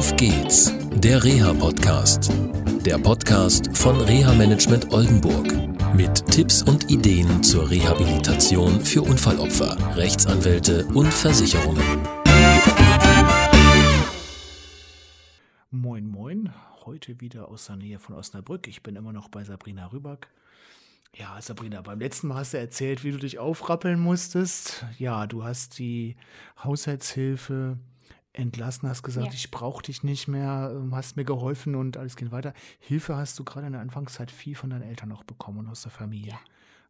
Auf geht's, der Reha-Podcast. Der Podcast von Reha Management Oldenburg. Mit Tipps und Ideen zur Rehabilitation für Unfallopfer, Rechtsanwälte und Versicherungen. Moin, moin. Heute wieder aus der Nähe von Osnabrück. Ich bin immer noch bei Sabrina Rüback. Ja, Sabrina, beim letzten Mal hast du erzählt, wie du dich aufrappeln musstest. Ja, du hast die Haushaltshilfe entlassen, hast gesagt, Ja. ich brauche dich nicht mehr, ähm, hast mir geholfen und alles geht weiter. Hilfe hast du gerade in der Anfangszeit viel von deinen Eltern noch bekommen und aus der Familie.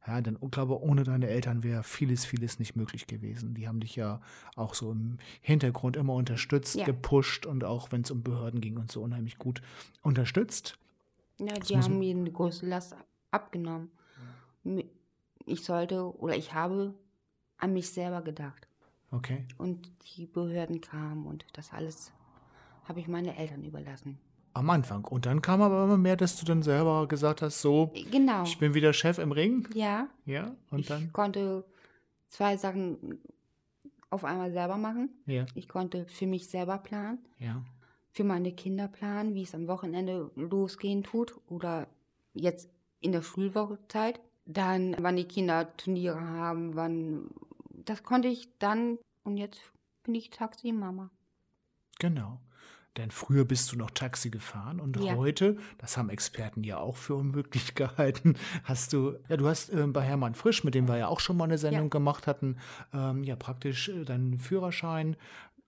Ja, denn ich glaube, ohne deine Eltern wäre vieles, vieles nicht möglich gewesen. Die haben dich ja auch so im Hintergrund immer unterstützt, Ja. gepusht und auch wenn es um Behörden ging und so unheimlich gut unterstützt. Ja, die haben mir eine große Last abgenommen. Ich sollte oder ich habe an mich selber gedacht. Okay. Und die Behörden kamen und das alles habe ich meine Eltern überlassen. Am Anfang. Und dann kam aber immer mehr, dass du dann selber gesagt hast, so, Genau. ich bin wieder Chef im Ring. ja, Ja. Und ich dann? konnte zwei Sachen auf einmal selber machen. Ja. Ich konnte für mich selber planen, Ja. für meine Kinder planen, wie es am Wochenende losgehen tut oder jetzt in der Schulwochezeit. Dann, wann die Kinder Turniere haben, wann. Das konnte ich dann und jetzt bin ich Taxi-Mama. Genau. Denn früher bist du noch Taxi gefahren und Ja. heute, das haben Experten ja auch für unmöglich gehalten, hast du, ja, du hast ähm, bei Hermann Frisch, mit dem wir ja auch schon mal eine Sendung Ja. gemacht hatten, ähm, ja praktisch äh, deinen Führerschein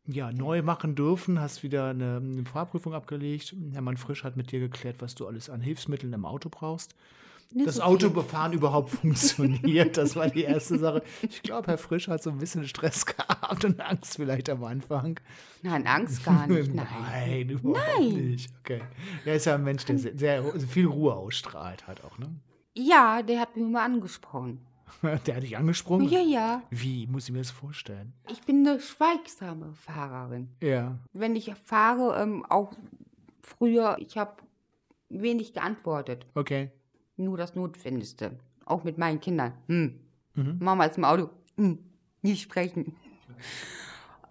ja, neu machen dürfen, hast wieder eine, eine Fahrprüfung abgelegt. Hermann Frisch hat mit dir geklärt, was du alles an Hilfsmitteln im Auto brauchst. Nicht das so. Autobefahren überhaupt funktioniert, das war die erste Sache. Ich glaube, Herr Frisch hat so ein bisschen Stress gehabt und Angst vielleicht am Anfang. Nein, Angst gar nicht. Nein. Nein, überhaupt nicht. Okay. Er ist ja ein Mensch, der sehr, sehr viel Ruhe ausstrahlt hat auch, ne? Ja, der hat mich mal angesprochen. Der hat dich angesprungen? Ja, ja. Wie muss ich mir das vorstellen? Ich bin eine schweigsame Fahrerin. Ja. Wenn ich fahre, ähm, auch früher, ich habe wenig geantwortet. Okay. Nur das Notwendigste. Auch mit meinen Kindern. Hm. Mhm. Mama ist im Auto. Hm. Nicht sprechen.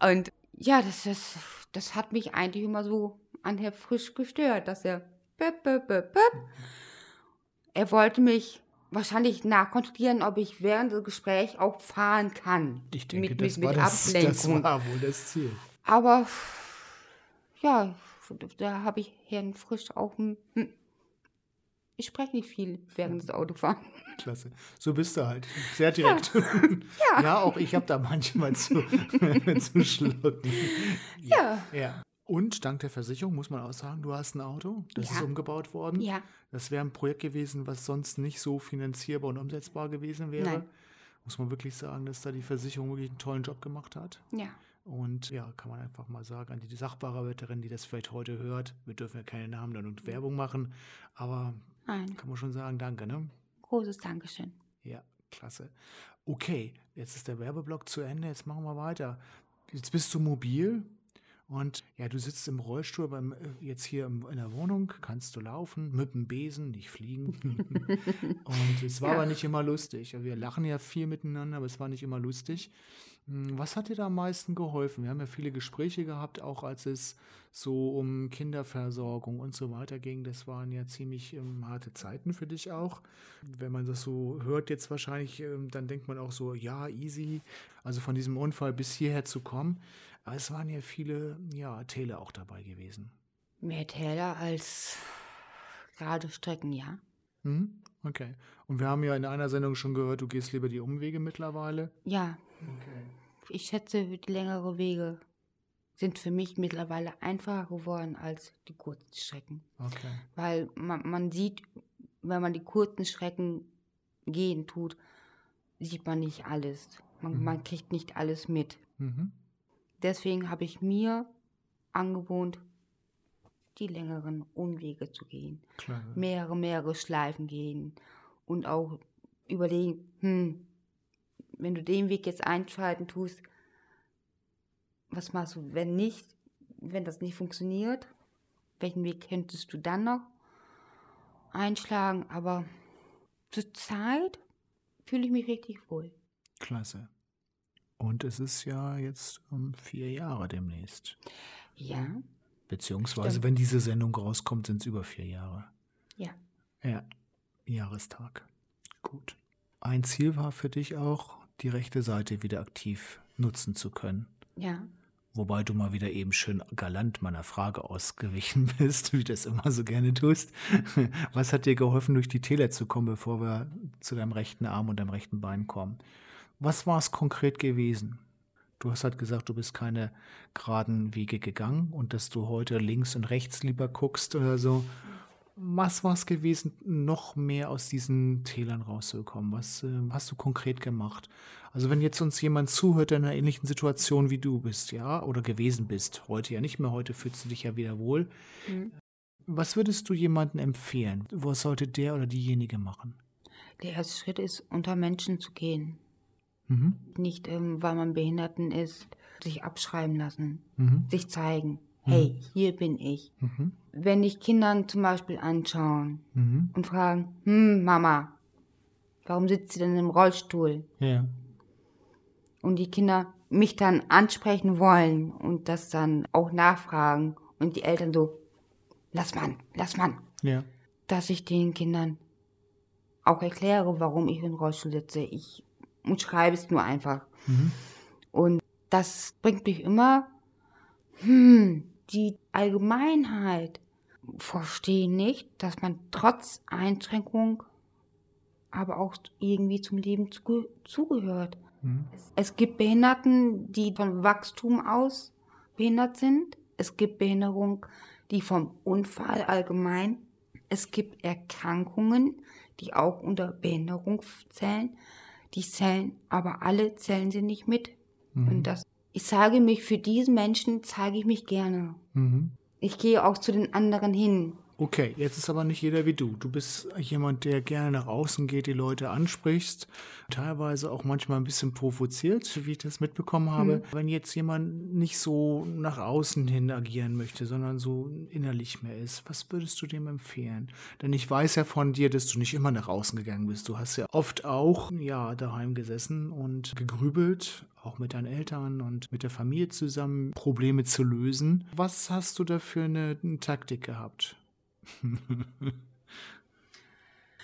Und ja, das, das, das hat mich eigentlich immer so an Herr Frisch gestört, dass er. Böp, böp, böp, böp. Er wollte mich wahrscheinlich nachkontrollieren, ob ich während des Gesprächs auch fahren kann. Ich denke, mit, das, mit, war mit das, das war wohl das Ziel. Aber ja, da habe ich Herrn Frisch auch. hm, hm. Ich spreche nicht viel während des Autofahrens. Klasse. So bist du halt. Sehr direkt. Ja, ja auch ich habe da manchmal zu, zu schlucken. Ja. Ja. Und dank der Versicherung muss man auch sagen, du hast ein Auto, das Ja. ist umgebaut worden. Ja. Das wäre ein Projekt gewesen, was sonst nicht so finanzierbar und umsetzbar gewesen wäre. Nein. Muss man wirklich sagen, dass da die Versicherung wirklich einen tollen Job gemacht hat. Ja. Und ja, kann man einfach mal sagen, an die Sachbearbeiterin, die das vielleicht heute hört, wir dürfen ja keine Namen und Werbung machen, aber Nein. kann man schon sagen, danke, ne? Großes Dankeschön. Ja, klasse. Okay, jetzt ist der Werbeblock zu Ende, jetzt machen wir weiter. Jetzt bist du mobil und ja, du sitzt im Rollstuhl beim, äh, jetzt hier in der Wohnung, kannst du laufen, mit dem Besen, nicht fliegen. und es war Ja. aber nicht immer lustig. Wir lachen ja viel miteinander, aber es war nicht immer lustig. Hm, Was hat dir da am meisten geholfen? Wir haben ja viele Gespräche gehabt, auch als es so um Kinderversorgung und so weiter ging. Das waren ja ziemlich ähm, harte Zeiten für dich auch. Wenn man das so hört jetzt wahrscheinlich, ähm, dann denkt man auch so, ja, easy. Also von diesem Unfall bis hierher zu kommen. Aber es waren ja viele, ja, Täler auch dabei gewesen. Mehr Täler als gerade Strecken, ja. Hm? Okay. Und wir haben ja in einer Sendung schon gehört, du gehst lieber die Umwege mittlerweile. Ja, Okay. Ich schätze, die längere Wege sind für mich mittlerweile einfacher geworden als die kurzen Strecken. Okay. Weil man, man sieht, wenn man die kurzen Strecken gehen tut, sieht man nicht alles. Man, Mhm. man kriegt nicht alles mit. Mhm. Deswegen habe ich mir angewohnt, die längeren Umwege zu gehen. Klar. mehrere, mehrere Schleifen gehen und auch überlegen, hm, wenn du den Weg jetzt einschalten tust, was machst du, wenn nicht, wenn das nicht funktioniert? Welchen Weg könntest du dann noch einschlagen? Aber zur Zeit fühle ich mich richtig wohl. Klasse. Und es ist ja jetzt um vier Jahre demnächst. Ja, Beziehungsweise, Stimmt. wenn diese Sendung rauskommt, sind es über vier Jahre. Ja. Ja, Jahrestag. Gut. Ein Ziel war für dich auch, die rechte Seite wieder aktiv nutzen zu können. Ja. Wobei du mal wieder eben schön galant meiner Frage ausgewichen bist, wie du das immer so gerne tust. Was hat dir geholfen, durch die Täler zu kommen, bevor wir zu deinem rechten Arm und deinem rechten Bein kommen? Was war es konkret gewesen? Du hast halt gesagt, du bist keine geraden Wege gegangen und dass du heute links und rechts lieber guckst oder so. Was war es gewesen, noch mehr aus diesen Tälern rauszukommen? Was äh, hast du konkret gemacht? Also wenn jetzt uns jemand zuhört, der in einer ähnlichen Situation wie du bist, ja, oder gewesen bist, heute ja nicht mehr, heute fühlst du dich ja wieder wohl. Mhm. Was würdest du jemandem empfehlen? Was sollte der oder diejenige machen? Der erste Schritt ist, unter Menschen zu gehen. Mhm. Nicht, ähm, weil man Behinderten ist, sich abschreiben lassen, Mhm. sich zeigen. Hey, hier bin ich. Mhm. Wenn dich Kindern zum Beispiel anschauen Mhm. und fragen, hm, Mama, warum sitzt sie denn im Rollstuhl? Ja. Und die Kinder mich dann ansprechen wollen und das dann auch nachfragen und die Eltern so, lass man, lass man, Ja. dass ich den Kindern auch erkläre, warum ich im Rollstuhl sitze. Ich schreibe es nur einfach. Mhm. Und das bringt mich immer, hm, die Allgemeinheit verstehen nicht, dass man trotz Einschränkung aber auch irgendwie zum Leben zuge zugehört. Mhm. Es gibt Behinderten, die von Wachstum aus behindert sind. Es gibt Behinderung, die vom Unfall allgemein. Es gibt Erkrankungen, die auch unter Behinderung zählen. Die zählen, aber alle zählen sie nicht mit. Mhm. Und das, ich zeige mich für diesen Menschen, zeige ich mich gerne. Mhm. Ich gehe auch zu den anderen hin. Okay, jetzt ist aber nicht jeder wie du. Du bist jemand, der gerne nach außen geht, die Leute ansprichst, teilweise auch manchmal ein bisschen provoziert, wie ich das mitbekommen habe. Wenn jetzt jemand nicht so nach außen hin agieren möchte, sondern so innerlich mehr ist, was würdest du dem empfehlen? Denn ich weiß ja von dir, dass du nicht immer nach außen gegangen bist. Du hast ja oft auch ja daheim gesessen und gegrübelt, auch mit deinen Eltern und mit der Familie zusammen Probleme zu lösen. Was hast du da für eine, eine Taktik gehabt?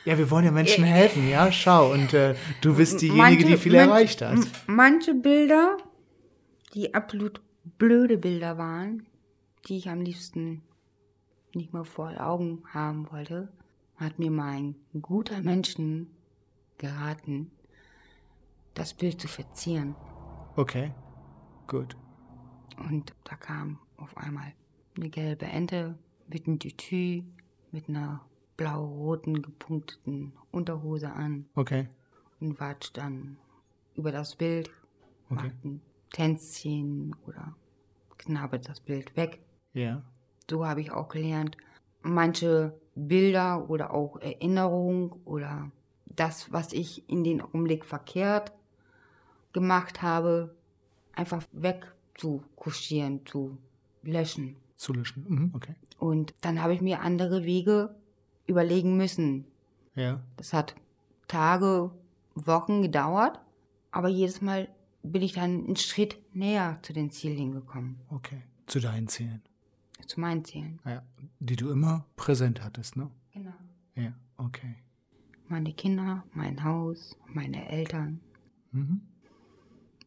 Ja, wir wollen ja Menschen helfen, ja, schau. Und äh, du bist diejenige, die viel manche- erreicht hat. Manche Bilder, die absolut blöde Bilder waren, die ich am liebsten nicht mehr vor Augen haben wollte, hat mir mein guter Menschen geraten, das Bild zu verzieren. Okay, gut. Und da kam auf einmal eine gelbe Ente mit einem Tütü, mit einer blau-roten gepunkteten Unterhose an Okay, und watscht dann über das Bild, Okay. macht ein Tänzchen oder knabbert das Bild weg. ja. So habe ich auch gelernt, manche Bilder oder auch Erinnerungen oder das, was ich in den Augenblick verkehrt gemacht habe, einfach wegzukuschieren, zu löschen. Zu löschen. Mhm, okay. Und dann habe ich mir andere Wege überlegen müssen. Ja. Das hat Tage, Wochen gedauert, aber jedes Mal bin ich dann einen Schritt näher zu den Zielen gekommen, Okay. Zu deinen Zielen. zu meinen Zielen. Ja. Die du immer präsent hattest, ne? Genau. Ja, okay. Meine Kinder, mein Haus, meine Eltern, Mhm.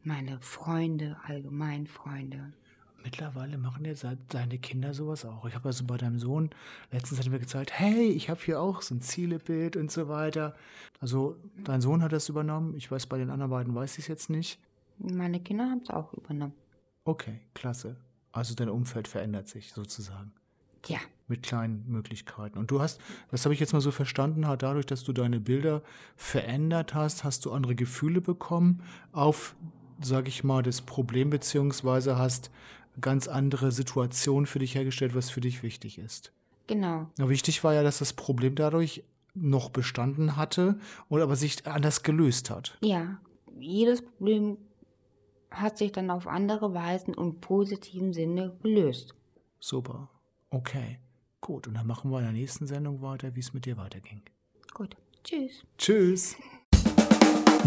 meine Freunde, allgemein Freunde. Mittlerweile machen ja se- deine Kinder sowas auch. Ich habe also bei deinem Sohn, letztens hat er mir gezeigt, hey, ich habe hier auch so ein Zielebild und so weiter. Also dein Sohn hat das übernommen. Ich weiß, bei den anderen beiden weiß ich es jetzt nicht. Meine Kinder haben es auch übernommen. Okay, klasse. Also dein Umfeld verändert sich sozusagen. Ja, mit kleinen Möglichkeiten. Und du hast, das habe ich jetzt mal so verstanden, hat dadurch, dass du deine Bilder verändert hast, hast du andere Gefühle bekommen auf, sage ich mal, das Problem, beziehungsweise hast ganz andere Situationen für dich hergestellt, was für dich wichtig ist. genau. Ja, wichtig war ja, dass das Problem dadurch noch bestanden hatte oder aber sich anders gelöst hat. Ja, jedes Problem hat sich dann auf andere Weisen und positiven Sinne gelöst. Super. Okay. Gut, und dann machen wir in der nächsten Sendung weiter, wie es mit dir weiterging. Gut, tschüss. Tschüss.